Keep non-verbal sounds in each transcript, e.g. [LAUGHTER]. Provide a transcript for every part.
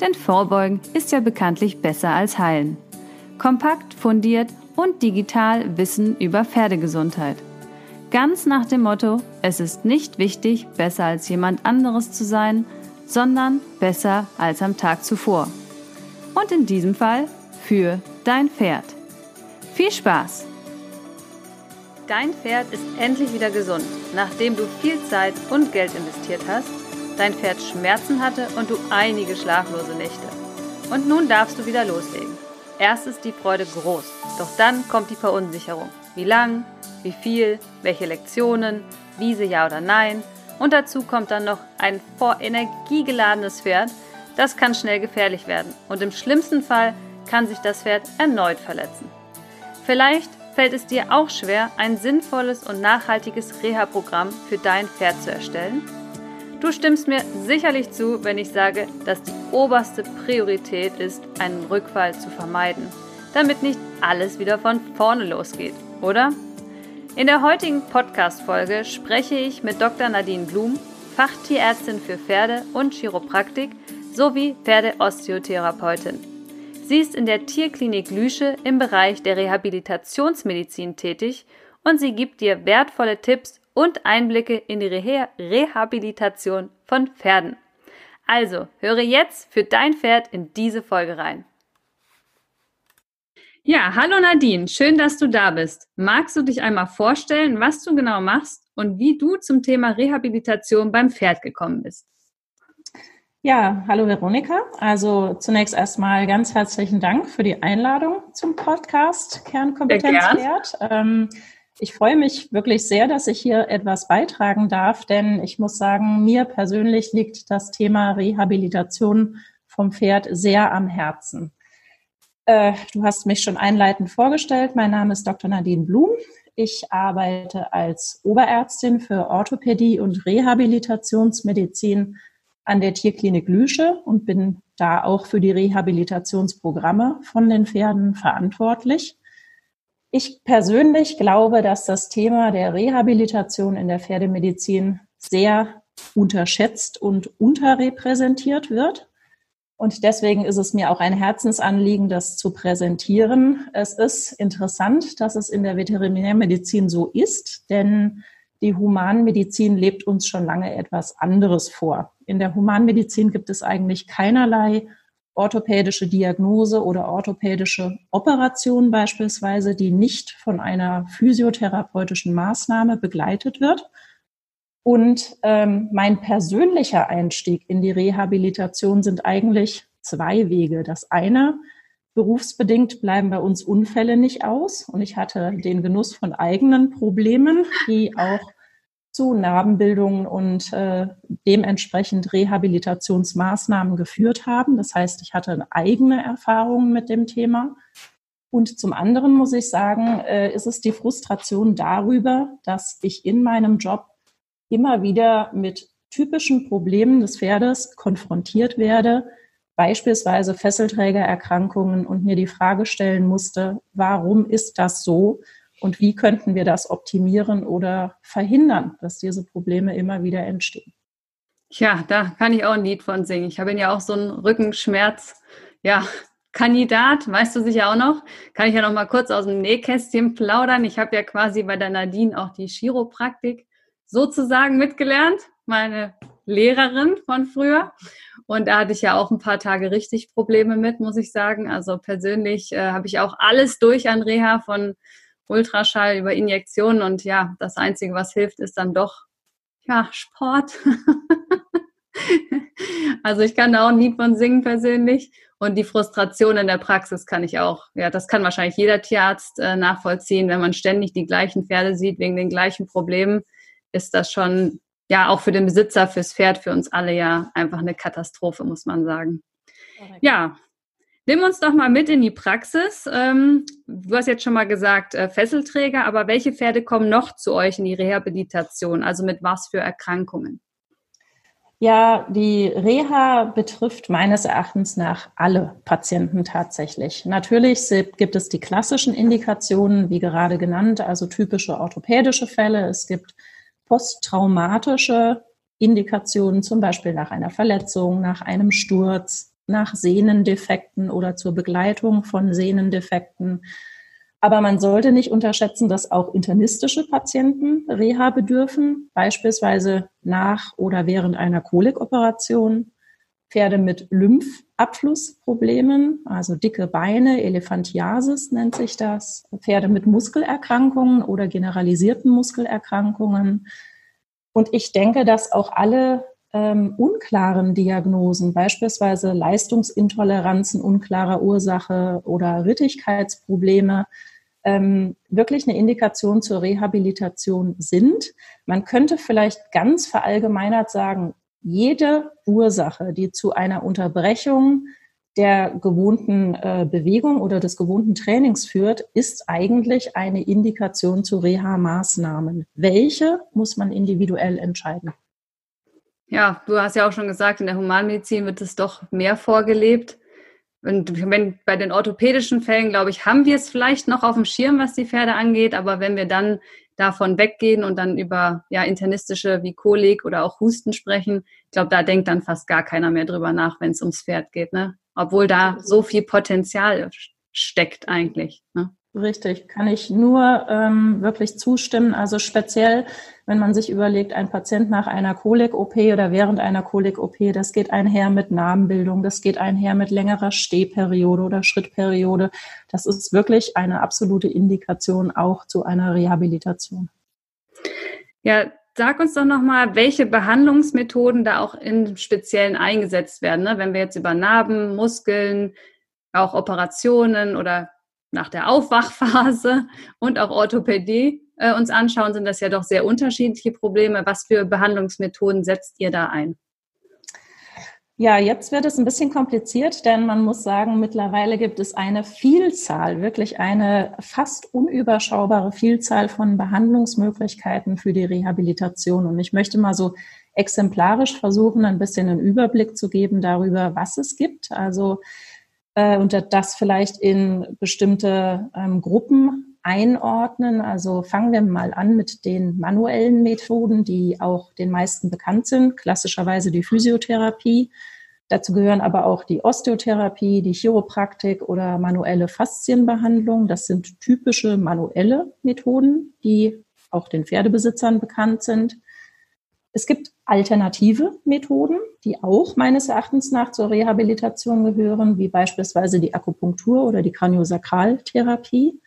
Denn Vorbeugen ist ja bekanntlich besser als Heilen. Kompakt, fundiert und digital Wissen über Pferdegesundheit. Ganz nach dem Motto, es ist nicht wichtig, besser als jemand anderes zu sein, sondern besser als am Tag zuvor. Und in diesem Fall für dein Pferd. Viel Spaß! Dein Pferd ist endlich wieder gesund, nachdem du viel Zeit und Geld investiert hast dein Pferd Schmerzen hatte und du einige schlaflose Nächte. Und nun darfst du wieder loslegen. Erst ist die Freude groß, doch dann kommt die Verunsicherung. Wie lang, wie viel, welche Lektionen, Wiese ja oder nein. Und dazu kommt dann noch ein vor Energie geladenes Pferd. Das kann schnell gefährlich werden und im schlimmsten Fall kann sich das Pferd erneut verletzen. Vielleicht fällt es dir auch schwer, ein sinnvolles und nachhaltiges Reha-Programm für dein Pferd zu erstellen Du stimmst mir sicherlich zu, wenn ich sage, dass die oberste Priorität ist, einen Rückfall zu vermeiden, damit nicht alles wieder von vorne losgeht, oder? In der heutigen Podcast-Folge spreche ich mit Dr. Nadine Blum, Fachtierärztin für Pferde und Chiropraktik sowie Pferdeosteotherapeutin. Sie ist in der Tierklinik Lüsche im Bereich der Rehabilitationsmedizin tätig und sie gibt dir wertvolle Tipps und Einblicke in die Reha Rehabilitation von Pferden. Also, höre jetzt für dein Pferd in diese Folge rein. Ja, hallo Nadine, schön, dass du da bist. Magst du dich einmal vorstellen, was du genau machst und wie du zum Thema Rehabilitation beim Pferd gekommen bist? Ja, hallo Veronika. Also zunächst erstmal ganz herzlichen Dank für die Einladung zum Podcast Kernkompetenz Pferd. Ähm, ich freue mich wirklich sehr, dass ich hier etwas beitragen darf, denn ich muss sagen, mir persönlich liegt das Thema Rehabilitation vom Pferd sehr am Herzen. Äh, du hast mich schon einleitend vorgestellt. Mein Name ist Dr. Nadine Blum. Ich arbeite als Oberärztin für Orthopädie und Rehabilitationsmedizin an der Tierklinik Lüsche und bin da auch für die Rehabilitationsprogramme von den Pferden verantwortlich. Ich persönlich glaube, dass das Thema der Rehabilitation in der Pferdemedizin sehr unterschätzt und unterrepräsentiert wird. Und deswegen ist es mir auch ein Herzensanliegen, das zu präsentieren. Es ist interessant, dass es in der Veterinärmedizin so ist, denn die Humanmedizin lebt uns schon lange etwas anderes vor. In der Humanmedizin gibt es eigentlich keinerlei orthopädische Diagnose oder orthopädische Operation beispielsweise, die nicht von einer physiotherapeutischen Maßnahme begleitet wird. Und ähm, mein persönlicher Einstieg in die Rehabilitation sind eigentlich zwei Wege. Das eine, berufsbedingt bleiben bei uns Unfälle nicht aus. Und ich hatte den Genuss von eigenen Problemen, die auch zu Narbenbildungen und äh, dementsprechend Rehabilitationsmaßnahmen geführt haben. Das heißt, ich hatte eigene Erfahrungen mit dem Thema. Und zum anderen muss ich sagen, äh, ist es die Frustration darüber, dass ich in meinem Job immer wieder mit typischen Problemen des Pferdes konfrontiert werde, beispielsweise Fesselträgererkrankungen und mir die Frage stellen musste, warum ist das so? Und wie könnten wir das optimieren oder verhindern, dass diese Probleme immer wieder entstehen. Ja, da kann ich auch ein Lied von singen. Ich habe ja auch so einen Rückenschmerz, ja, Kandidat, weißt du sicher auch noch. Kann ich ja noch mal kurz aus dem Nähkästchen plaudern. Ich habe ja quasi bei der Nadine auch die Chiropraktik sozusagen mitgelernt, meine Lehrerin von früher. Und da hatte ich ja auch ein paar Tage richtig Probleme mit, muss ich sagen. Also persönlich äh, habe ich auch alles durch an Reha von Ultraschall, über Injektionen und ja, das Einzige, was hilft, ist dann doch, ja, Sport. [LAUGHS] also ich kann da auch ein Lied von singen persönlich und die Frustration in der Praxis kann ich auch, ja, das kann wahrscheinlich jeder Tierarzt äh, nachvollziehen, wenn man ständig die gleichen Pferde sieht wegen den gleichen Problemen, ist das schon, ja, auch für den Besitzer, fürs Pferd, für uns alle ja einfach eine Katastrophe, muss man sagen. Ja, Nimm uns doch mal mit in die Praxis. Ähm, du hast jetzt schon mal gesagt, äh, Fesselträger, aber welche Pferde kommen noch zu euch in die Rehabilitation? Also mit was für Erkrankungen? Ja, die Reha betrifft meines Erachtens nach alle Patienten tatsächlich. Natürlich gibt es die klassischen Indikationen, wie gerade genannt, also typische orthopädische Fälle. Es gibt posttraumatische Indikationen, zum Beispiel nach einer Verletzung, nach einem Sturz, nach Sehnendefekten oder zur Begleitung von Sehnendefekten. Aber man sollte nicht unterschätzen, dass auch internistische Patienten Reha bedürfen, beispielsweise nach oder während einer Kolikoperation. Pferde mit Lymphabflussproblemen, also dicke Beine, Elephantiasis nennt sich das. Pferde mit Muskelerkrankungen oder generalisierten Muskelerkrankungen. Und ich denke, dass auch alle ähm, unklaren Diagnosen, beispielsweise Leistungsintoleranzen unklarer Ursache oder Rittigkeitsprobleme, ähm, wirklich eine Indikation zur Rehabilitation sind. Man könnte vielleicht ganz verallgemeinert sagen, jede Ursache, die zu einer Unterbrechung der gewohnten äh, Bewegung oder des gewohnten Trainings führt, ist eigentlich eine Indikation zu Reha-Maßnahmen. Welche muss man individuell entscheiden? Ja, du hast ja auch schon gesagt, in der Humanmedizin wird es doch mehr vorgelebt. Und wenn bei den orthopädischen Fällen, glaube ich, haben wir es vielleicht noch auf dem Schirm, was die Pferde angeht. Aber wenn wir dann davon weggehen und dann über ja, internistische wie Kolik oder auch Husten sprechen, ich glaube, da denkt dann fast gar keiner mehr drüber nach, wenn es ums Pferd geht. Ne? Obwohl da so viel Potenzial steckt eigentlich. Ne? Richtig, kann ich nur ähm, wirklich zustimmen. Also speziell, wenn man sich überlegt, ein Patient nach einer Kolik-OP oder während einer Kolik-OP, das geht einher mit Narbenbildung, das geht einher mit längerer Stehperiode oder Schrittperiode. Das ist wirklich eine absolute Indikation auch zu einer Rehabilitation. Ja, sag uns doch nochmal, welche Behandlungsmethoden da auch im Speziellen eingesetzt werden. Ne? Wenn wir jetzt über Narben, Muskeln, auch Operationen oder nach der Aufwachphase [LAUGHS] und auch Orthopädie äh, uns anschauen, sind das ja doch sehr unterschiedliche Probleme. Was für Behandlungsmethoden setzt ihr da ein? Ja, jetzt wird es ein bisschen kompliziert, denn man muss sagen, mittlerweile gibt es eine Vielzahl, wirklich eine fast unüberschaubare Vielzahl von Behandlungsmöglichkeiten für die Rehabilitation. Und ich möchte mal so exemplarisch versuchen, ein bisschen einen Überblick zu geben darüber, was es gibt. Also äh, und das vielleicht in bestimmte ähm, Gruppen einordnen. Also fangen wir mal an mit den manuellen Methoden, die auch den meisten bekannt sind, klassischerweise die Physiotherapie. Dazu gehören aber auch die Osteotherapie, die Chiropraktik oder manuelle Faszienbehandlung. Das sind typische manuelle Methoden, die auch den Pferdebesitzern bekannt sind. Es gibt alternative Methoden, die auch meines Erachtens nach zur Rehabilitation gehören, wie beispielsweise die Akupunktur oder die Kraniosakraltherapie.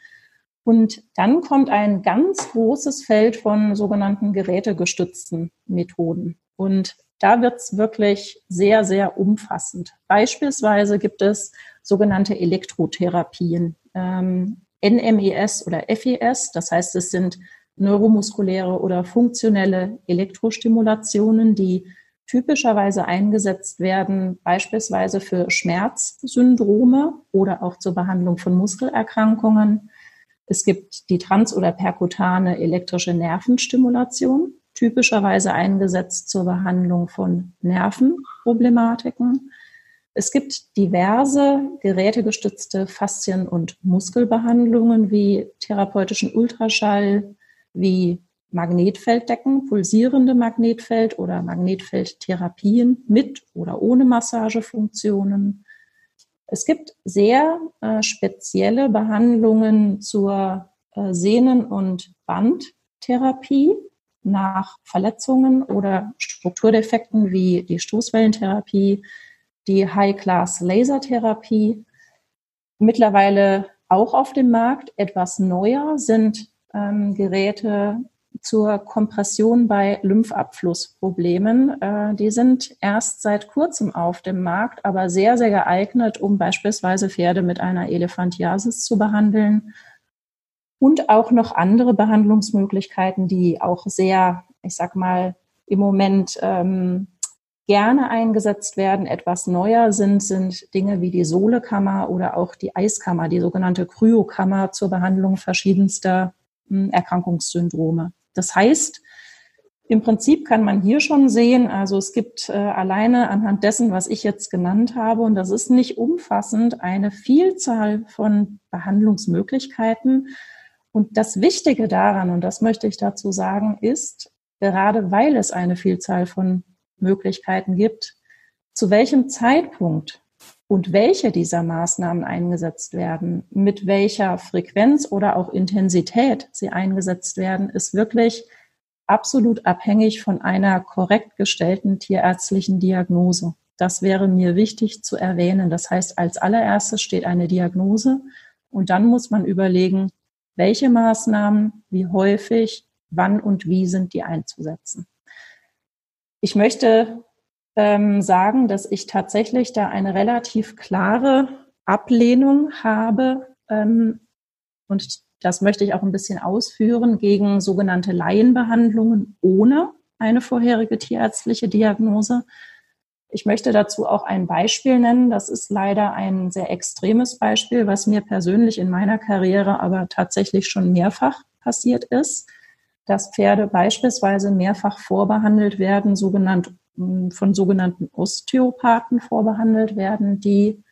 Und dann kommt ein ganz großes Feld von sogenannten gerätegestützten Methoden. Und da wird es wirklich sehr, sehr umfassend. Beispielsweise gibt es sogenannte Elektrotherapien, ähm, NMES oder FES. Das heißt, es sind neuromuskuläre oder funktionelle Elektrostimulationen, die typischerweise eingesetzt werden, beispielsweise für Schmerzsyndrome oder auch zur Behandlung von Muskelerkrankungen. Es gibt die trans- oder perkutane elektrische Nervenstimulation, typischerweise eingesetzt zur Behandlung von Nervenproblematiken. Es gibt diverse gerätegestützte Faszien- und Muskelbehandlungen wie therapeutischen Ultraschall, wie Magnetfelddecken, pulsierende Magnetfeld- oder Magnetfeldtherapien mit oder ohne Massagefunktionen. Es gibt sehr äh, spezielle Behandlungen zur äh, Sehnen- und Bandtherapie nach Verletzungen oder Strukturdefekten wie die Stoßwellentherapie, die High-Class-Lasertherapie. Mittlerweile auch auf dem Markt etwas neuer sind ähm, Geräte zur Kompression bei Lymphabflussproblemen. Äh, die sind erst seit kurzem auf dem Markt, aber sehr, sehr geeignet, um beispielsweise Pferde mit einer Elephantiasis zu behandeln. Und auch noch andere Behandlungsmöglichkeiten, die auch sehr, ich sag mal, im Moment ähm, gerne eingesetzt werden, etwas neuer sind, sind Dinge wie die Sohlekammer oder auch die Eiskammer, die sogenannte Kryokammer zur Behandlung verschiedenster Erkrankungssyndrome. Das heißt, im Prinzip kann man hier schon sehen, also es gibt äh, alleine anhand dessen, was ich jetzt genannt habe, und das ist nicht umfassend, eine Vielzahl von Behandlungsmöglichkeiten. Und das Wichtige daran, und das möchte ich dazu sagen, ist, gerade weil es eine Vielzahl von Möglichkeiten gibt, zu welchem Zeitpunkt und welche dieser Maßnahmen eingesetzt werden, mit welcher Frequenz oder auch Intensität sie eingesetzt werden, ist wirklich absolut abhängig von einer korrekt gestellten tierärztlichen Diagnose. Das wäre mir wichtig zu erwähnen. Das heißt, als allererstes steht eine Diagnose und dann muss man überlegen, welche Maßnahmen, wie häufig, wann und wie sind die einzusetzen. Ich möchte ähm, sagen, dass ich tatsächlich da eine relativ klare Ablehnung habe ähm, und das möchte ich auch ein bisschen ausführen gegen sogenannte Laienbehandlungen ohne eine vorherige tierärztliche Diagnose. Ich möchte dazu auch ein Beispiel nennen. Das ist leider ein sehr extremes Beispiel, was mir persönlich in meiner Karriere aber tatsächlich schon mehrfach passiert ist dass Pferde beispielsweise mehrfach vorbehandelt werden, sogenannt, von sogenannten Osteopathen vorbehandelt werden, die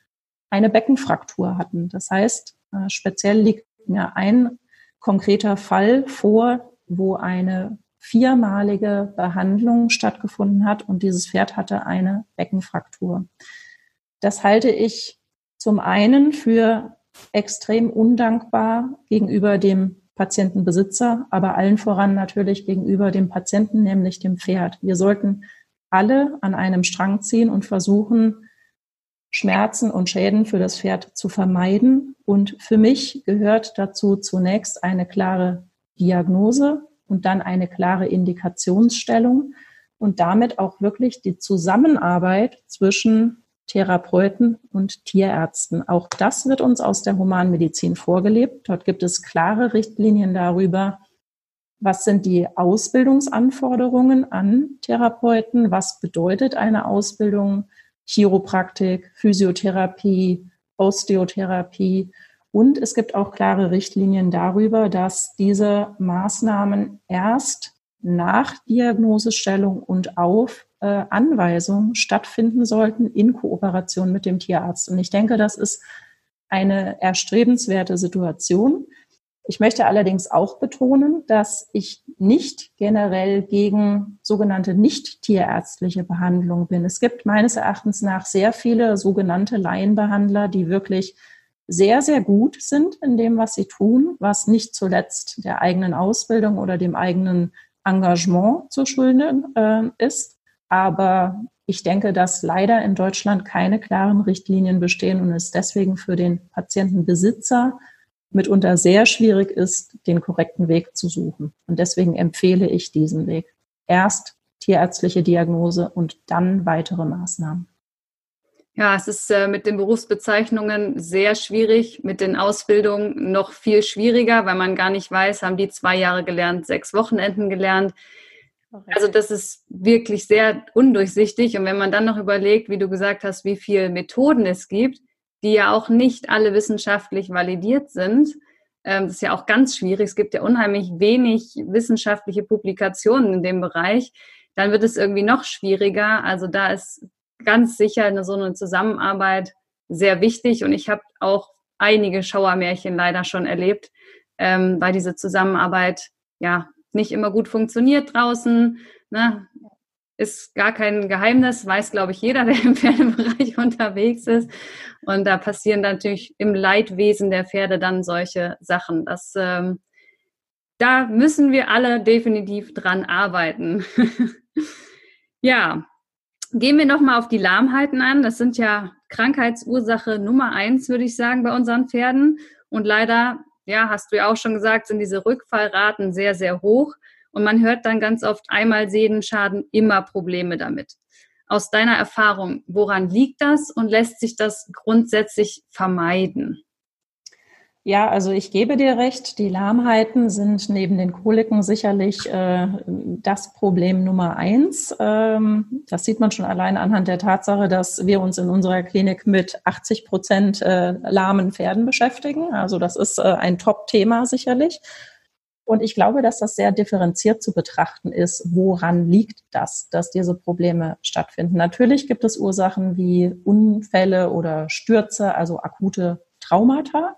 eine Beckenfraktur hatten. Das heißt, äh, speziell liegt mir ein konkreter Fall vor, wo eine viermalige Behandlung stattgefunden hat und dieses Pferd hatte eine Beckenfraktur. Das halte ich zum einen für extrem undankbar gegenüber dem Patientenbesitzer, aber allen voran natürlich gegenüber dem Patienten, nämlich dem Pferd. Wir sollten alle an einem Strang ziehen und versuchen, Schmerzen und Schäden für das Pferd zu vermeiden. Und für mich gehört dazu zunächst eine klare Diagnose und dann eine klare Indikationsstellung und damit auch wirklich die Zusammenarbeit zwischen Therapeuten und Tierärzten. Auch das wird uns aus der Humanmedizin vorgelebt. Dort gibt es klare Richtlinien darüber, was sind die Ausbildungsanforderungen an Therapeuten, was bedeutet eine Ausbildung, Chiropraktik, Physiotherapie, Osteotherapie. Und es gibt auch klare Richtlinien darüber, dass diese Maßnahmen erst nach Diagnosestellung und auf äh, Anweisungen stattfinden sollten in Kooperation mit dem Tierarzt. Und ich denke, das ist eine erstrebenswerte Situation. Ich möchte allerdings auch betonen, dass ich nicht generell gegen sogenannte nicht tierärztliche Behandlung bin. Es gibt meines Erachtens nach sehr viele sogenannte Laienbehandler, die wirklich sehr, sehr gut sind in dem, was sie tun, was nicht zuletzt der eigenen Ausbildung oder dem eigenen Engagement zu schulden äh, ist. Aber ich denke, dass leider in Deutschland keine klaren Richtlinien bestehen und es deswegen für den Patientenbesitzer mitunter sehr schwierig ist, den korrekten Weg zu suchen. Und deswegen empfehle ich diesen Weg. Erst tierärztliche Diagnose und dann weitere Maßnahmen. Ja, es ist äh, mit den Berufsbezeichnungen sehr schwierig, mit den Ausbildungen noch viel schwieriger, weil man gar nicht weiß, haben die zwei Jahre gelernt, sechs Wochenenden gelernt. Also das ist wirklich sehr undurchsichtig. Und wenn man dann noch überlegt, wie du gesagt hast, wie viele Methoden es gibt, die ja auch nicht alle wissenschaftlich validiert sind, ähm, das ist ja auch ganz schwierig. Es gibt ja unheimlich wenig wissenschaftliche Publikationen in dem Bereich. Dann wird es irgendwie noch schwieriger. Also da ist ganz sicher eine, so eine Zusammenarbeit sehr wichtig. Und ich habe auch einige Schauermärchen leider schon erlebt, ähm, weil diese Zusammenarbeit ja nicht immer gut funktioniert draußen. Ne? Ist gar kein Geheimnis, weiß, glaube ich, jeder, [LAUGHS] der im Pferdebereich unterwegs ist. Und da passieren natürlich im Leidwesen der Pferde dann solche Sachen. Das, ähm, da müssen wir alle definitiv dran arbeiten. [LAUGHS] ja, gehen wir nochmal auf die Lahmheiten an. Das sind ja Krankheitsursache Nummer eins, würde ich sagen, bei unseren Pferden. Und leider ja, hast du ja auch schon gesagt, sind diese Rückfallraten sehr, sehr hoch. Und man hört dann ganz oft einmal Sedenschaden, immer Probleme damit. Aus deiner Erfahrung, woran liegt das und lässt sich das grundsätzlich vermeiden? Ja, also ich gebe dir recht, die Lahmheiten sind neben den Koliken sicherlich äh, das Problem Nummer eins. Ähm, das sieht man schon allein anhand der Tatsache, dass wir uns in unserer Klinik mit 80 Prozent äh, lahmen Pferden beschäftigen. Also das ist äh, ein Top-Thema sicherlich. Und ich glaube, dass das sehr differenziert zu betrachten ist. Woran liegt das, dass diese Probleme stattfinden? Natürlich gibt es Ursachen wie Unfälle oder Stürze, also akute Traumata.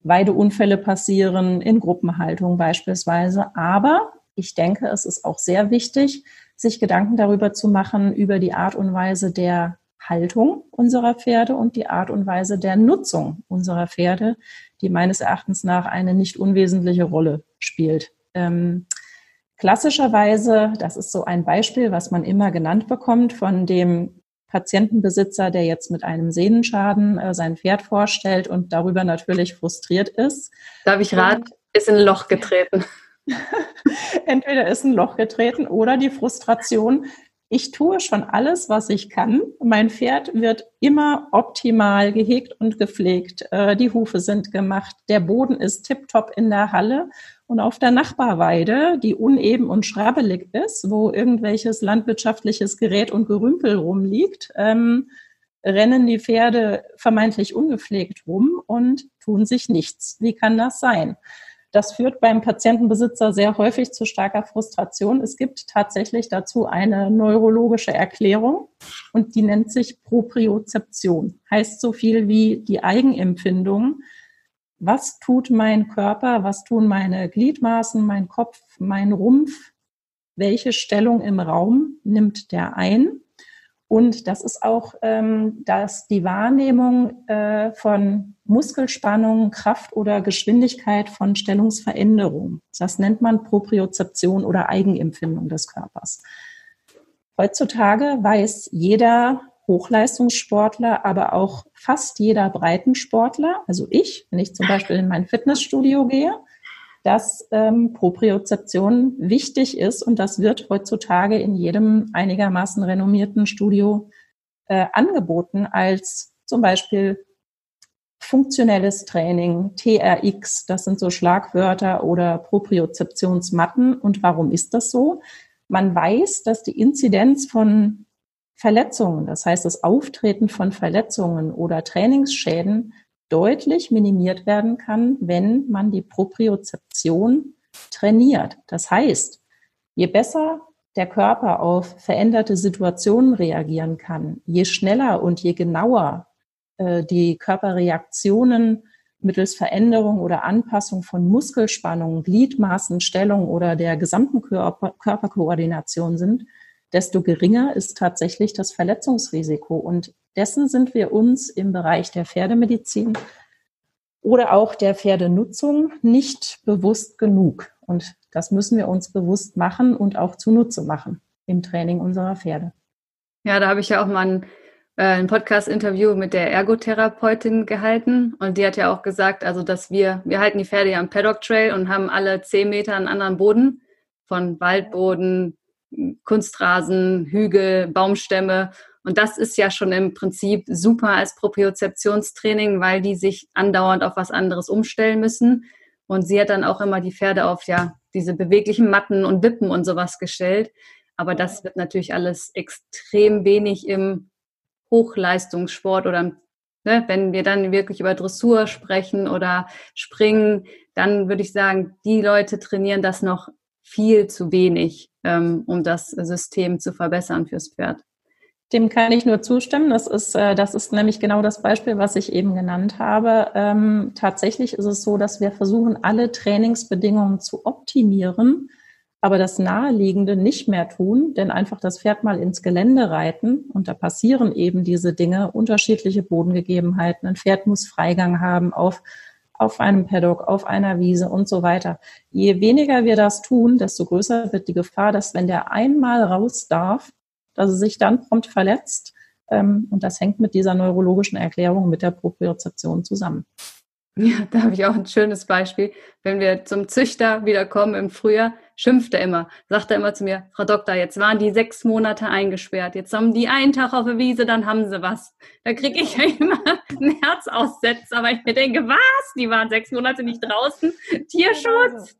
Weideunfälle passieren, in Gruppenhaltung beispielsweise. Aber ich denke, es ist auch sehr wichtig, sich Gedanken darüber zu machen, über die Art und Weise der Haltung unserer Pferde und die Art und Weise der Nutzung unserer Pferde, die meines Erachtens nach eine nicht unwesentliche Rolle spielt. Ähm, klassischerweise, das ist so ein Beispiel, was man immer genannt bekommt von dem Patientenbesitzer, der jetzt mit einem Sehnenschaden äh, sein Pferd vorstellt und darüber natürlich frustriert ist. Darf ich raten, ist in ein Loch getreten. [LAUGHS] Entweder ist ein Loch getreten oder die Frustration, ich tue schon alles, was ich kann. Mein Pferd wird immer optimal gehegt und gepflegt. Äh, die Hufe sind gemacht. Der Boden ist tiptop in der Halle. Und auf der Nachbarweide, die uneben und schrabbelig ist, wo irgendwelches landwirtschaftliches Gerät und Gerümpel rumliegt, ähm, rennen die Pferde vermeintlich ungepflegt rum und tun sich nichts. Wie kann das sein? Das führt beim Patientenbesitzer sehr häufig zu starker Frustration. Es gibt tatsächlich dazu eine neurologische Erklärung und die nennt sich Propriozeption. Heißt so viel wie die Eigenempfindung. Was tut mein Körper? Was tun meine Gliedmaßen, mein Kopf, mein Rumpf? Welche Stellung im Raum nimmt der ein? Und das ist auch, ähm, dass die Wahrnehmung äh, von Muskelspannung, Kraft oder Geschwindigkeit von Stellungsveränderung. Das nennt man Propriozeption oder Eigenempfindung des Körpers. Heutzutage weiß jeder Hochleistungssportler, aber auch fast jeder Breitensportler, also ich, wenn ich zum Beispiel in mein Fitnessstudio gehe, dass ähm, Propriozeption wichtig ist und das wird heutzutage in jedem einigermaßen renommierten Studio äh, angeboten als zum Beispiel funktionelles Training, TRX, das sind so Schlagwörter oder Propriozeptionsmatten. Und warum ist das so? Man weiß, dass die Inzidenz von Verletzungen, das heißt das Auftreten von Verletzungen oder Trainingsschäden deutlich minimiert werden kann, wenn man die Propriozeption trainiert. Das heißt, je besser der Körper auf veränderte Situationen reagieren kann, je schneller und je genauer äh, die Körperreaktionen mittels Veränderung oder Anpassung von Muskelspannung, Gliedmaßenstellung oder der gesamten Körper Körperkoordination sind, desto geringer ist tatsächlich das Verletzungsrisiko. Und dessen sind wir uns im Bereich der Pferdemedizin oder auch der Pferdenutzung nicht bewusst genug. Und das müssen wir uns bewusst machen und auch zunutze machen im Training unserer Pferde. Ja, da habe ich ja auch mal ein, äh, ein Podcast-Interview mit der Ergotherapeutin gehalten und die hat ja auch gesagt, also dass wir, wir halten die Pferde ja am Paddock Trail und haben alle zehn Meter einen anderen Boden, von Waldboden, Kunstrasen, Hügel, Baumstämme. Und das ist ja schon im Prinzip super als Propriozeptionstraining, weil die sich andauernd auf was anderes umstellen müssen. Und sie hat dann auch immer die Pferde auf ja diese beweglichen Matten und Wippen und sowas gestellt. Aber das wird natürlich alles extrem wenig im Hochleistungssport oder ne, wenn wir dann wirklich über Dressur sprechen oder Springen, dann würde ich sagen, die Leute trainieren das noch viel zu wenig, ähm, um das System zu verbessern fürs Pferd. Dem kann ich nur zustimmen. Das ist, äh, das ist nämlich genau das Beispiel, was ich eben genannt habe. Ähm, tatsächlich ist es so, dass wir versuchen, alle Trainingsbedingungen zu optimieren, aber das Naheliegende nicht mehr tun, denn einfach das Pferd mal ins Gelände reiten und da passieren eben diese Dinge, unterschiedliche Bodengegebenheiten. Ein Pferd muss Freigang haben auf auf einem Paddock, auf einer Wiese und so weiter. Je weniger wir das tun, desto größer wird die Gefahr, dass wenn der einmal raus darf, dass er sich dann prompt verletzt. Ähm, und das hängt mit dieser neurologischen Erklärung mit der Propriozeption zusammen. Ja, da habe ich auch ein schönes Beispiel. Wenn wir zum Züchter wiederkommen im Frühjahr, schimpft er immer, sagt er immer zu mir, Frau Doktor, jetzt waren die sechs Monate eingesperrt, jetzt haben die einen Tag auf der Wiese, dann haben sie was. Da kriege ich ja [LAUGHS] immer ein Herzaussetzer, aber ich mir denke, was? Die waren sechs Monate nicht draußen, Tierschutz.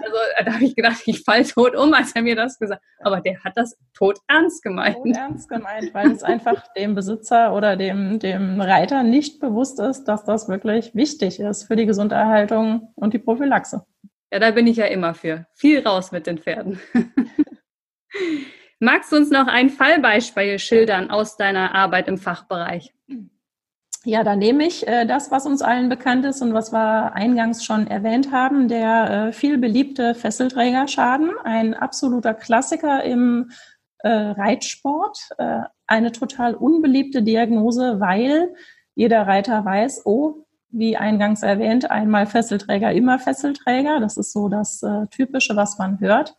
Also da habe ich gedacht, ich fall tot um, als er mir das gesagt hat. Aber der hat das tot ernst gemeint. Tot ernst gemeint, weil es einfach [LAUGHS] dem Besitzer oder dem, dem Reiter nicht bewusst ist, dass das wirklich wichtig ist für die Gesunderhaltung und die Prophylaxe. Ja, da bin ich ja immer für. Viel raus mit den Pferden. [LAUGHS] Magst du uns noch ein Fallbeispiel schildern aus deiner Arbeit im Fachbereich? Ja, da nehme ich äh, das, was uns allen bekannt ist und was wir eingangs schon erwähnt haben, der äh, viel beliebte Fesselträgerschaden, ein absoluter Klassiker im äh, Reitsport, äh, eine total unbeliebte Diagnose, weil jeder Reiter weiß, oh, wie eingangs erwähnt, einmal Fesselträger, immer Fesselträger. Das ist so das äh, Typische, was man hört.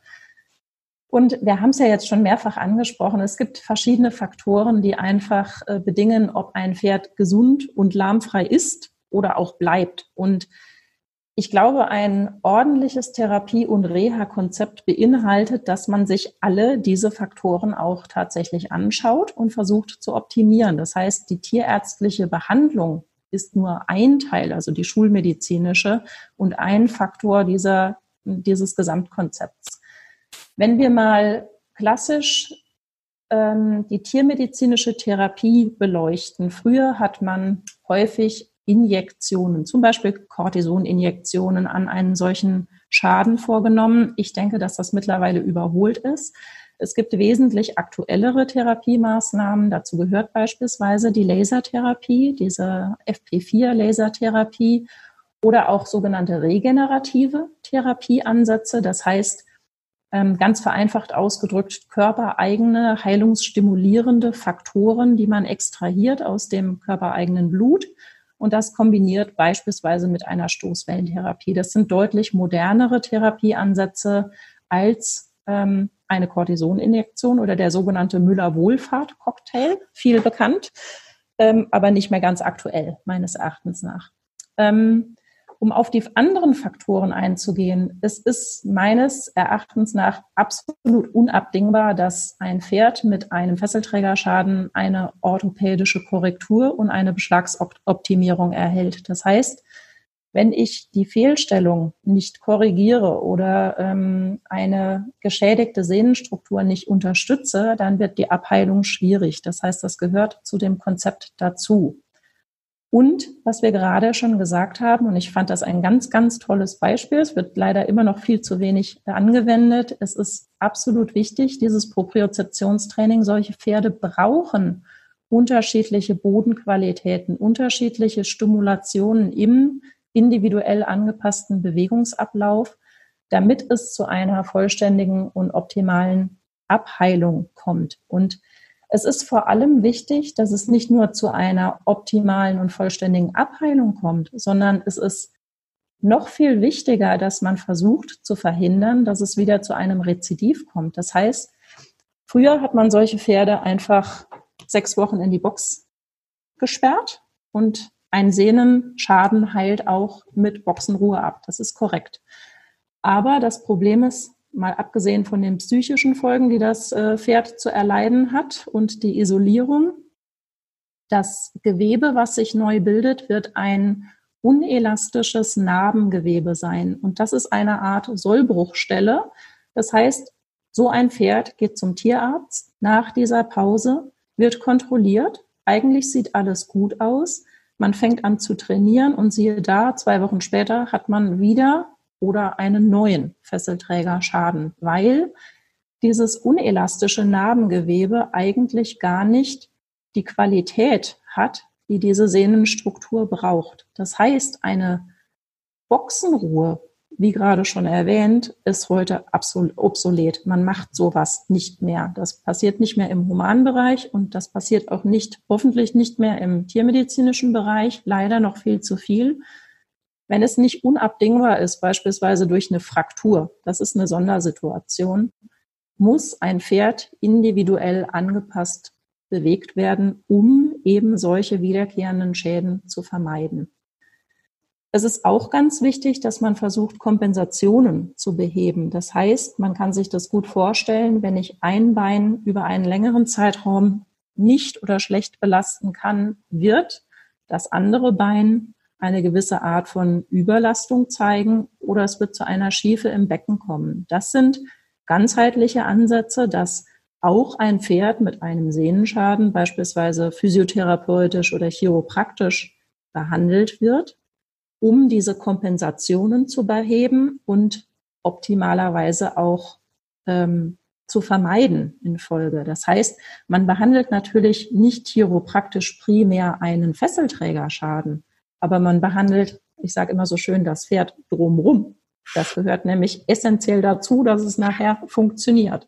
Und wir haben es ja jetzt schon mehrfach angesprochen. Es gibt verschiedene Faktoren, die einfach äh, bedingen, ob ein Pferd gesund und lahmfrei ist oder auch bleibt. Und ich glaube, ein ordentliches Therapie- und Reha-Konzept beinhaltet, dass man sich alle diese Faktoren auch tatsächlich anschaut und versucht zu optimieren. Das heißt, die tierärztliche Behandlung ist nur ein Teil, also die schulmedizinische und ein Faktor dieser, dieses Gesamtkonzepts. Wenn wir mal klassisch ähm, die tiermedizinische Therapie beleuchten, früher hat man häufig Injektionen, zum Beispiel Cortisoninjektionen an einen solchen Schaden vorgenommen. Ich denke, dass das mittlerweile überholt ist. Es gibt wesentlich aktuellere Therapiemaßnahmen. Dazu gehört beispielsweise die Lasertherapie, diese FP4-Lasertherapie oder auch sogenannte regenerative Therapieansätze. Das heißt, ähm, ganz vereinfacht ausgedrückt, körpereigene heilungsstimulierende Faktoren, die man extrahiert aus dem körpereigenen Blut. Und das kombiniert beispielsweise mit einer Stoßwellentherapie. Das sind deutlich modernere Therapieansätze als ähm, eine Cortisoninjektion oder der sogenannte Müller-Wohlfahrt-Cocktail, viel bekannt, ähm, aber nicht mehr ganz aktuell, meines Erachtens nach. Ähm, um auf die anderen Faktoren einzugehen, es ist meines Erachtens nach absolut unabdingbar, dass ein Pferd mit einem Fesselträgerschaden eine orthopädische Korrektur und eine Beschlagsoptimierung erhält. Das heißt, wenn ich die Fehlstellung nicht korrigiere oder ähm, eine geschädigte Sehnenstruktur nicht unterstütze, dann wird die Abheilung schwierig. Das heißt, das gehört zu dem Konzept dazu. Und was wir gerade schon gesagt haben, und ich fand das ein ganz, ganz tolles Beispiel, es wird leider immer noch viel zu wenig angewendet. Es ist absolut wichtig, dieses Propriozeptionstraining. Solche Pferde brauchen unterschiedliche Bodenqualitäten, unterschiedliche Stimulationen im individuell angepassten Bewegungsablauf, damit es zu einer vollständigen und optimalen Abheilung kommt. Und es ist vor allem wichtig, dass es nicht nur zu einer optimalen und vollständigen Abheilung kommt, sondern es ist noch viel wichtiger, dass man versucht zu verhindern, dass es wieder zu einem Rezidiv kommt. Das heißt, früher hat man solche Pferde einfach sechs Wochen in die Box gesperrt und ein Sehnenschaden heilt auch mit Boxenruhe ab. Das ist korrekt. Aber das Problem ist, mal abgesehen von den psychischen Folgen, die das äh, Pferd zu erleiden hat und die Isolierung, das Gewebe, was sich neu bildet, wird ein unelastisches Narbengewebe sein. Und das ist eine Art Sollbruchstelle. Das heißt, so ein Pferd geht zum Tierarzt nach dieser Pause, wird kontrolliert. Eigentlich sieht alles gut aus. Man fängt an zu trainieren und siehe da, zwei Wochen später hat man wieder oder einen neuen Fesselträgerschaden, weil dieses unelastische Narbengewebe eigentlich gar nicht die Qualität hat, die diese Sehnenstruktur braucht. Das heißt, eine Boxenruhe wie gerade schon erwähnt, ist heute absolut obsolet. Man macht sowas nicht mehr. Das passiert nicht mehr im Humanbereich und das passiert auch nicht, hoffentlich nicht mehr im tiermedizinischen Bereich. Leider noch viel zu viel. Wenn es nicht unabdingbar ist, beispielsweise durch eine Fraktur, das ist eine Sondersituation, muss ein Pferd individuell angepasst bewegt werden, um eben solche wiederkehrenden Schäden zu vermeiden. Es ist auch ganz wichtig, dass man versucht, Kompensationen zu beheben. Das heißt, man kann sich das gut vorstellen, wenn ich ein Bein über einen längeren Zeitraum nicht oder schlecht belasten kann, wird das andere Bein eine gewisse Art von Überlastung zeigen oder es wird zu einer Schiefe im Becken kommen. Das sind ganzheitliche Ansätze, dass auch ein Pferd mit einem Sehnenschaden beispielsweise physiotherapeutisch oder chiropraktisch behandelt wird, um diese Kompensationen zu beheben und optimalerweise auch ähm, zu vermeiden in Folge. Das heißt, man behandelt natürlich nicht chiropraktisch primär einen Fesselträgerschaden, aber man behandelt, ich sage immer so schön, das Pferd drumrum. Das gehört nämlich essentiell dazu, dass es nachher funktioniert.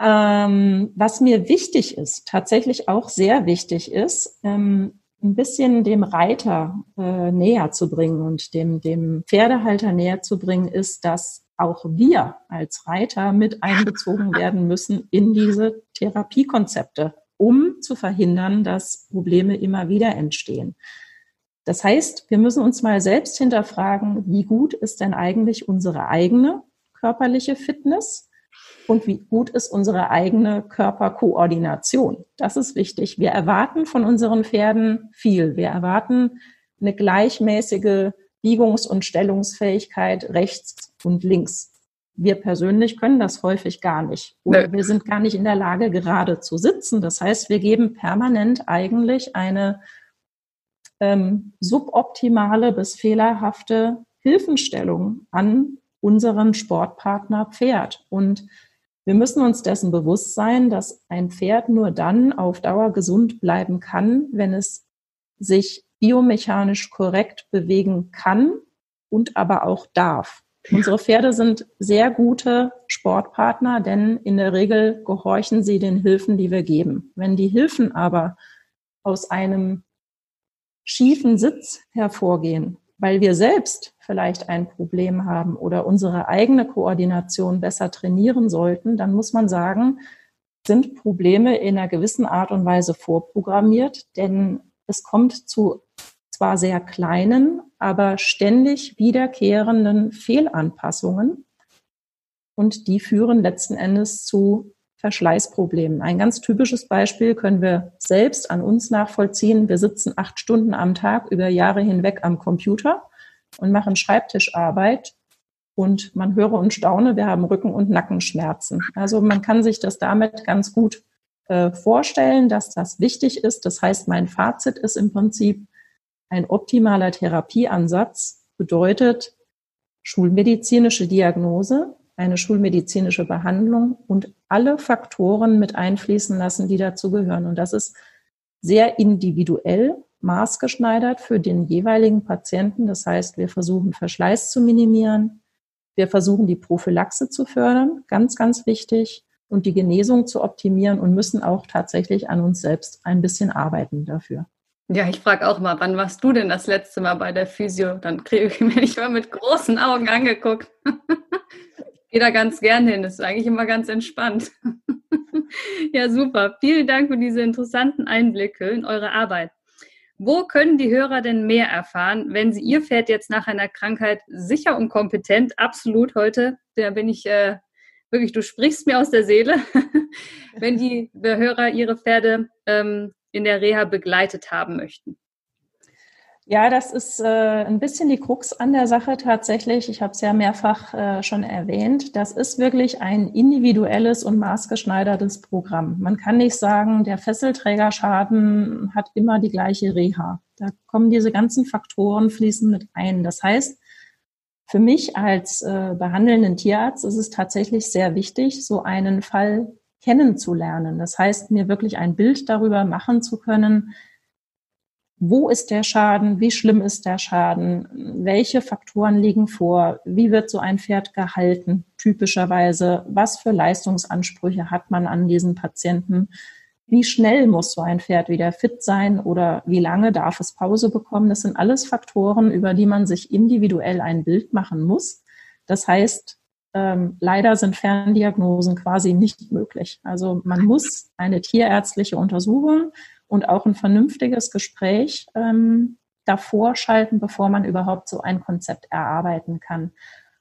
Ähm, was mir wichtig ist, tatsächlich auch sehr wichtig ist, ähm, ein bisschen dem Reiter äh, näher zu bringen und dem, dem Pferdehalter näher zu bringen, ist, dass auch wir als Reiter mit einbezogen [LAUGHS] werden müssen in diese Therapiekonzepte, um zu verhindern, dass Probleme immer wieder entstehen. Das heißt, wir müssen uns mal selbst hinterfragen, wie gut ist denn eigentlich unsere eigene körperliche Fitness und wie gut ist unsere eigene Körperkoordination. Das ist wichtig. Wir erwarten von unseren Pferden viel. Wir erwarten eine gleichmäßige Biegungs- und Stellungsfähigkeit rechts und links. Wir persönlich können das häufig gar nicht. Oder nee. wir sind gar nicht in der Lage, gerade zu sitzen. Das heißt, wir geben permanent eigentlich eine ähm, suboptimale bis fehlerhafte Hilfenstellung an unseren Sportpartner Pferd. Und wir müssen uns dessen bewusst sein, dass ein Pferd nur dann auf Dauer gesund bleiben kann, wenn es sich biomechanisch korrekt bewegen kann und aber auch darf. Unsere Pferde sind sehr gute Sportpartner, denn in der Regel gehorchen sie den Hilfen, die wir geben. Wenn die Hilfen aber aus einem schiefen Sitz hervorgehen, weil wir selbst vielleicht ein Problem haben oder unsere eigene Koordination besser trainieren sollten, dann muss man sagen, sind Probleme in einer gewissen Art und Weise vorprogrammiert, denn es kommt zu zwar sehr kleinen, aber ständig wiederkehrenden Fehlanpassungen und die führen letzten Endes zu Verschleißproblemen. Ein ganz typisches Beispiel können wir selbst an uns nachvollziehen. Wir sitzen acht Stunden am Tag über Jahre hinweg am Computer und machen Schreibtischarbeit und man höre und staune, wir haben Rücken- und Nackenschmerzen. Also man kann sich das damit ganz gut äh, vorstellen, dass das wichtig ist. Das heißt, mein Fazit ist im Prinzip, ein optimaler Therapieansatz bedeutet schulmedizinische Diagnose, eine schulmedizinische Behandlung und alle Faktoren mit einfließen lassen, die dazugehören. Und das ist sehr individuell maßgeschneidert für den jeweiligen Patienten. Das heißt, wir versuchen Verschleiß zu minimieren. Wir versuchen die Prophylaxe zu fördern, ganz, ganz wichtig, und die Genesung zu optimieren und müssen auch tatsächlich an uns selbst ein bisschen arbeiten dafür. Ja, ich frage auch mal, wann warst du denn das letzte Mal bei der Physio? Dann kriege ich mich mal mit großen Augen angeguckt. [LAUGHS] gehe da ganz gerne hin, das ist eigentlich immer ganz entspannt. [LAUGHS] ja, super. Vielen Dank für diese interessanten Einblicke in eure Arbeit. Wo können die Hörer denn mehr erfahren, wenn sie ihr Pferd jetzt nach einer Krankheit sicher und kompetent, absolut heute, da bin ich äh, wirklich, du sprichst mir aus der Seele, [LAUGHS] wenn die Hörer ihre Pferde ähm, in der Reha begleitet haben möchten? Ja, das ist äh, ein bisschen die Krux an der Sache tatsächlich. Ich habe es ja mehrfach äh, schon erwähnt. Das ist wirklich ein individuelles und maßgeschneidertes Programm. Man kann nicht sagen, der Fesselträgerschaden hat immer die gleiche Reha. Da kommen diese ganzen Faktoren fließen mit ein. Das heißt, für mich als äh, behandelnden Tierarzt ist es tatsächlich sehr wichtig, so einen Fall kennenzulernen. Das heißt, mir wirklich ein Bild darüber machen zu können, wo ist der Schaden, wie schlimm ist der Schaden, welche Faktoren liegen vor, wie wird so ein Pferd gehalten, typischerweise, was für Leistungsansprüche hat man an diesen Patienten, wie schnell muss so ein Pferd wieder fit sein oder wie lange darf es Pause bekommen. Das sind alles Faktoren, über die man sich individuell ein Bild machen muss. Das heißt, ähm, leider sind Ferndiagnosen quasi nicht möglich. Also man muss eine tierärztliche Untersuchung und auch ein vernünftiges Gespräch ähm, davor schalten, bevor man überhaupt so ein Konzept erarbeiten kann.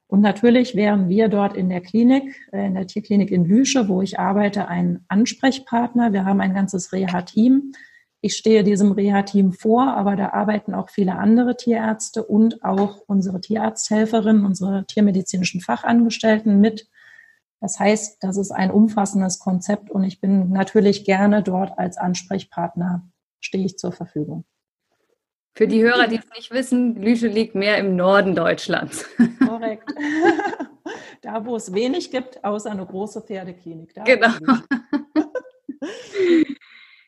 Und natürlich wären wir dort in der Klinik, äh, in der Tierklinik in Lüsche, wo ich arbeite, ein Ansprechpartner. Wir haben ein ganzes Reha-Team. Ich stehe diesem Reha-Team vor, aber da arbeiten auch viele andere Tierärzte und auch unsere Tierarzthelferinnen, unsere tiermedizinischen Fachangestellten mit. Das heißt, das ist ein umfassendes Konzept und ich bin natürlich gerne dort als Ansprechpartner, stehe ich zur Verfügung. Für die Hörer, die es nicht wissen, Lüsche liegt mehr im Norden Deutschlands. Korrekt. [LAUGHS] da, wo es wenig gibt, außer eine große Pferdeklinik. Da genau. [LAUGHS]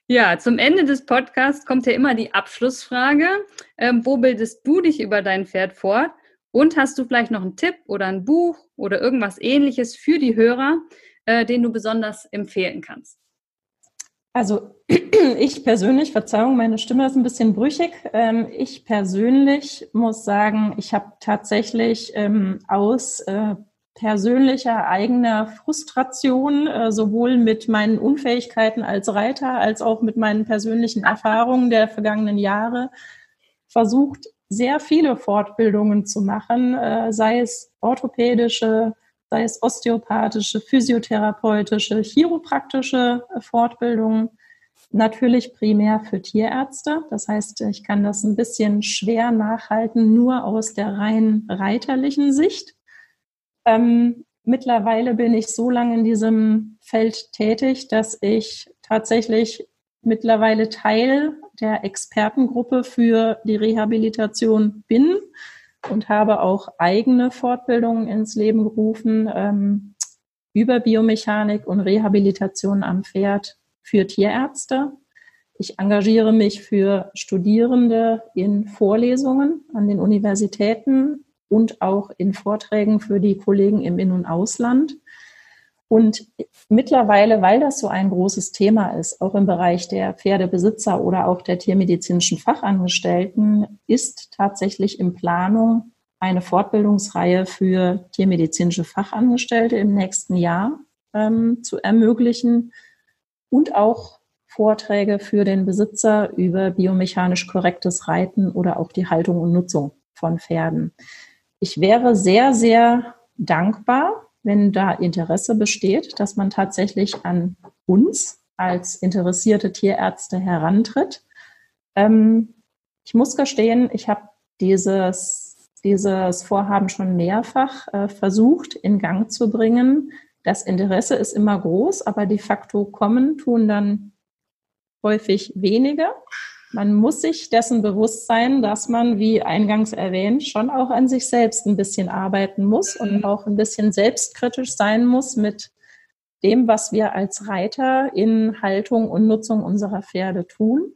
ja, zum Ende des Podcasts kommt ja immer die Abschlussfrage. Ähm, wo bildest du dich über dein Pferd fort? Und hast du vielleicht noch einen Tipp oder ein Buch oder irgendwas ähnliches für die Hörer, äh, den du besonders empfehlen kannst? Also [CLEARS THROAT] ich persönlich, Verzeihung, meine Stimme ist ein bisschen brüchig. Ähm, ich persönlich muss sagen, ich habe tatsächlich ähm, aus äh, persönlicher eigener Frustration, äh, sowohl mit meinen Unfähigkeiten als Reiter als auch mit meinen persönlichen Erfahrungen der vergangenen Jahre versucht, sehr viele Fortbildungen zu machen, äh, sei es orthopädische, sei es osteopathische, physiotherapeutische, chiropraktische Fortbildungen. Natürlich primär für Tierärzte. Das heißt, ich kann das ein bisschen schwer nachhalten, nur aus der rein reiterlichen Sicht. Ähm, mittlerweile bin ich so lange in diesem Feld tätig, dass ich tatsächlich mittlerweile Teil der Expertengruppe für die Rehabilitation bin und habe auch eigene Fortbildungen ins Leben gerufen ähm, über Biomechanik und Rehabilitation am Pferd für Tierärzte. Ich engagiere mich für Studierende in Vorlesungen an den Universitäten und auch in Vorträgen für die Kollegen im In- und Ausland. Und mittlerweile, weil das so ein großes Thema ist, auch im Bereich der Pferdebesitzer oder auch der tiermedizinischen Fachangestellten, ist tatsächlich in Planung eine Fortbildungsreihe für tiermedizinische Fachangestellte im nächsten Jahr ähm, zu ermöglichen und auch Vorträge für den Besitzer über biomechanisch korrektes Reiten oder auch die Haltung und Nutzung von Pferden. Ich wäre sehr, sehr dankbar, wenn da Interesse besteht, dass man tatsächlich an uns als interessierte Tierärzte herantritt. Ähm, ich muss gestehen, ich habe dieses, dieses Vorhaben schon mehrfach äh, versucht in Gang zu bringen. Das Interesse ist immer groß, aber de facto kommen tun dann häufig wenige. Man muss sich dessen bewusst sein, dass man, wie eingangs erwähnt, schon auch an sich selbst ein bisschen arbeiten muss und mhm. auch ein bisschen selbstkritisch sein muss mit dem, was wir als Reiter in Haltung und Nutzung unserer Pferde tun.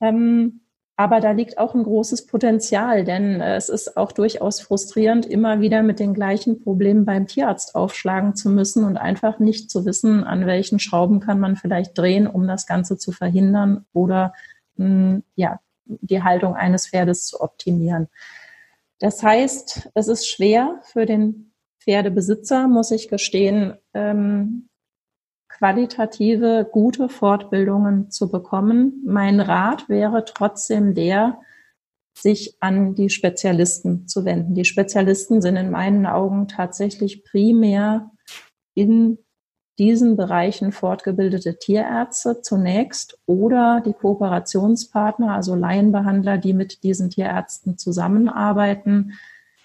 Ähm, aber da liegt auch ein großes Potenzial, denn äh, es ist auch durchaus frustrierend, immer wieder mit den gleichen Problemen beim Tierarzt aufschlagen zu müssen und einfach nicht zu wissen, an welchen Schrauben kann man vielleicht drehen, um das Ganze zu verhindern oder ja, die Haltung eines Pferdes zu optimieren. Das heißt, es ist schwer für den Pferdebesitzer, muss ich gestehen, ähm, qualitative, gute Fortbildungen zu bekommen. Mein Rat wäre trotzdem der, sich an die Spezialisten zu wenden. Die Spezialisten sind in meinen Augen tatsächlich primär in diesen Bereichen fortgebildete Tierärzte zunächst oder die Kooperationspartner, also Laienbehandler, die mit diesen Tierärzten zusammenarbeiten.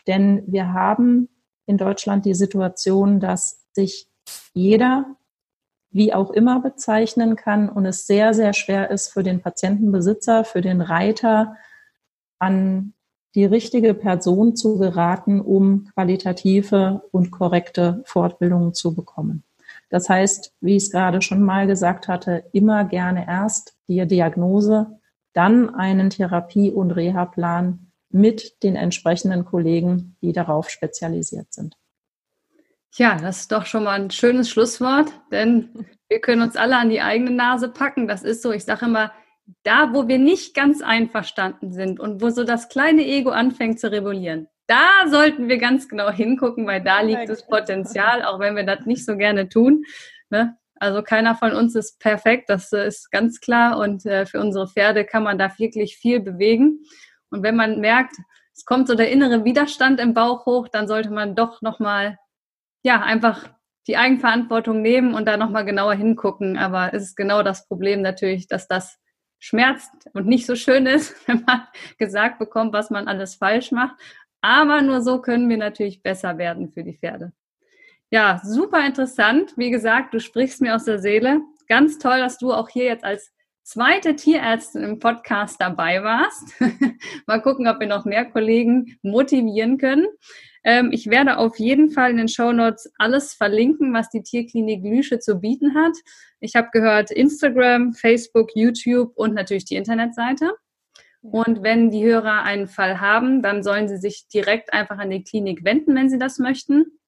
Denn wir haben in Deutschland die Situation, dass sich jeder wie auch immer bezeichnen kann und es sehr, sehr schwer ist für den Patientenbesitzer, für den Reiter an die richtige Person zu geraten, um qualitative und korrekte Fortbildungen zu bekommen. Das heißt, wie ich es gerade schon mal gesagt hatte, immer gerne erst die Diagnose, dann einen Therapie- und Reha-Plan mit den entsprechenden Kollegen, die darauf spezialisiert sind. Ja, das ist doch schon mal ein schönes Schlusswort, denn wir können uns alle an die eigene Nase packen. Das ist so, ich sage immer, da, wo wir nicht ganz einverstanden sind und wo so das kleine Ego anfängt zu rebellieren, da sollten wir ganz genau hingucken, weil da liegt das Potenzial, auch wenn wir das nicht so gerne tun. Ne? Also keiner von uns ist perfekt, das ist ganz klar. Und äh, für unsere Pferde kann man da wirklich viel bewegen. Und wenn man merkt, es kommt so der innere Widerstand im Bauch hoch, dann sollte man doch nochmal, ja, einfach die Eigenverantwortung nehmen und da nochmal genauer hingucken. Aber es ist genau das Problem natürlich, dass das schmerzt und nicht so schön ist, [LAUGHS] wenn man gesagt bekommt, was man alles falsch macht. Aber nur so können wir natürlich besser werden für die Pferde. Ja, super interessant. Wie gesagt, du sprichst mir aus der Seele. Ganz toll, dass du auch hier jetzt als zweite Tierärztin im Podcast dabei warst. [LAUGHS] Mal gucken, ob wir noch mehr Kollegen motivieren können. Ähm, ich werde auf jeden Fall in den Show Notes alles verlinken, was die Tierklinik Lüsche zu bieten hat. Ich habe gehört Instagram, Facebook, YouTube und natürlich die Internetseite. Und wenn die Hörer einen Fall haben, dann sollen sie sich direkt einfach an die Klinik wenden, wenn sie das möchten,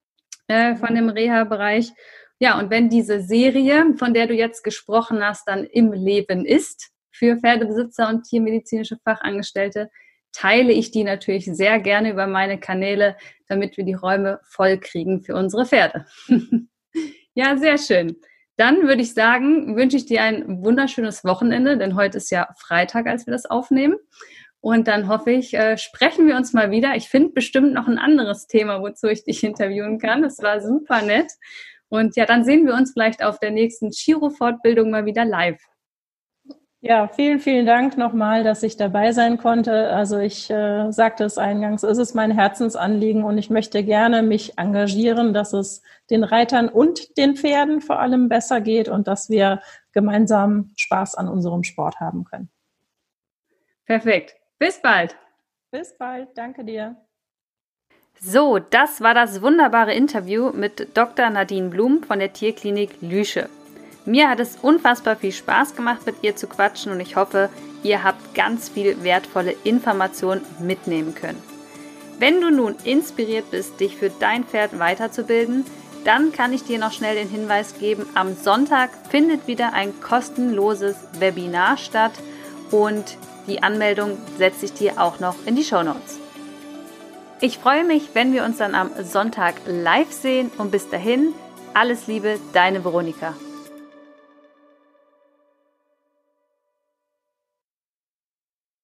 äh, von dem Reha-Bereich. Ja, und wenn diese Serie, von der du jetzt gesprochen hast, dann im Leben ist für Pferdebesitzer und tiermedizinische Fachangestellte, teile ich die natürlich sehr gerne über meine Kanäle, damit wir die Räume voll kriegen für unsere Pferde. [LAUGHS] ja, sehr schön. Dann würde ich sagen, wünsche ich dir ein wunderschönes Wochenende, denn heute ist ja Freitag, als wir das aufnehmen. Und dann hoffe ich, äh, sprechen wir uns mal wieder. Ich finde bestimmt noch ein anderes Thema, wozu ich dich interviewen kann. Das war super nett. Und ja, dann sehen wir uns vielleicht auf der nächsten Chiro-Fortbildung mal wieder live. Ja, vielen, vielen Dank nochmal, dass ich dabei sein konnte. Also ich äh, sagte es eingangs, es ist mein Herzensanliegen und ich möchte gerne mich engagieren, dass es den Reitern und den Pferden vor allem besser geht und dass wir gemeinsam Spaß an unserem Sport haben können. Perfekt. Bis bald. Bis bald. Danke dir. So, das war das wunderbare Interview mit Dr. Nadine Blum von der Tierklinik Lüsche. Mir hat es unfassbar viel Spaß gemacht, mit ihr zu quatschen und ich hoffe, ihr habt ganz viel wertvolle Informationen mitnehmen können. Wenn du nun inspiriert bist, dich für dein Pferd weiterzubilden, dann kann ich dir noch schnell den Hinweis geben, am Sonntag findet wieder ein kostenloses Webinar statt und die Anmeldung setze ich dir auch noch in die Show Notes. Ich freue mich, wenn wir uns dann am Sonntag live sehen und bis dahin alles Liebe, deine Veronika.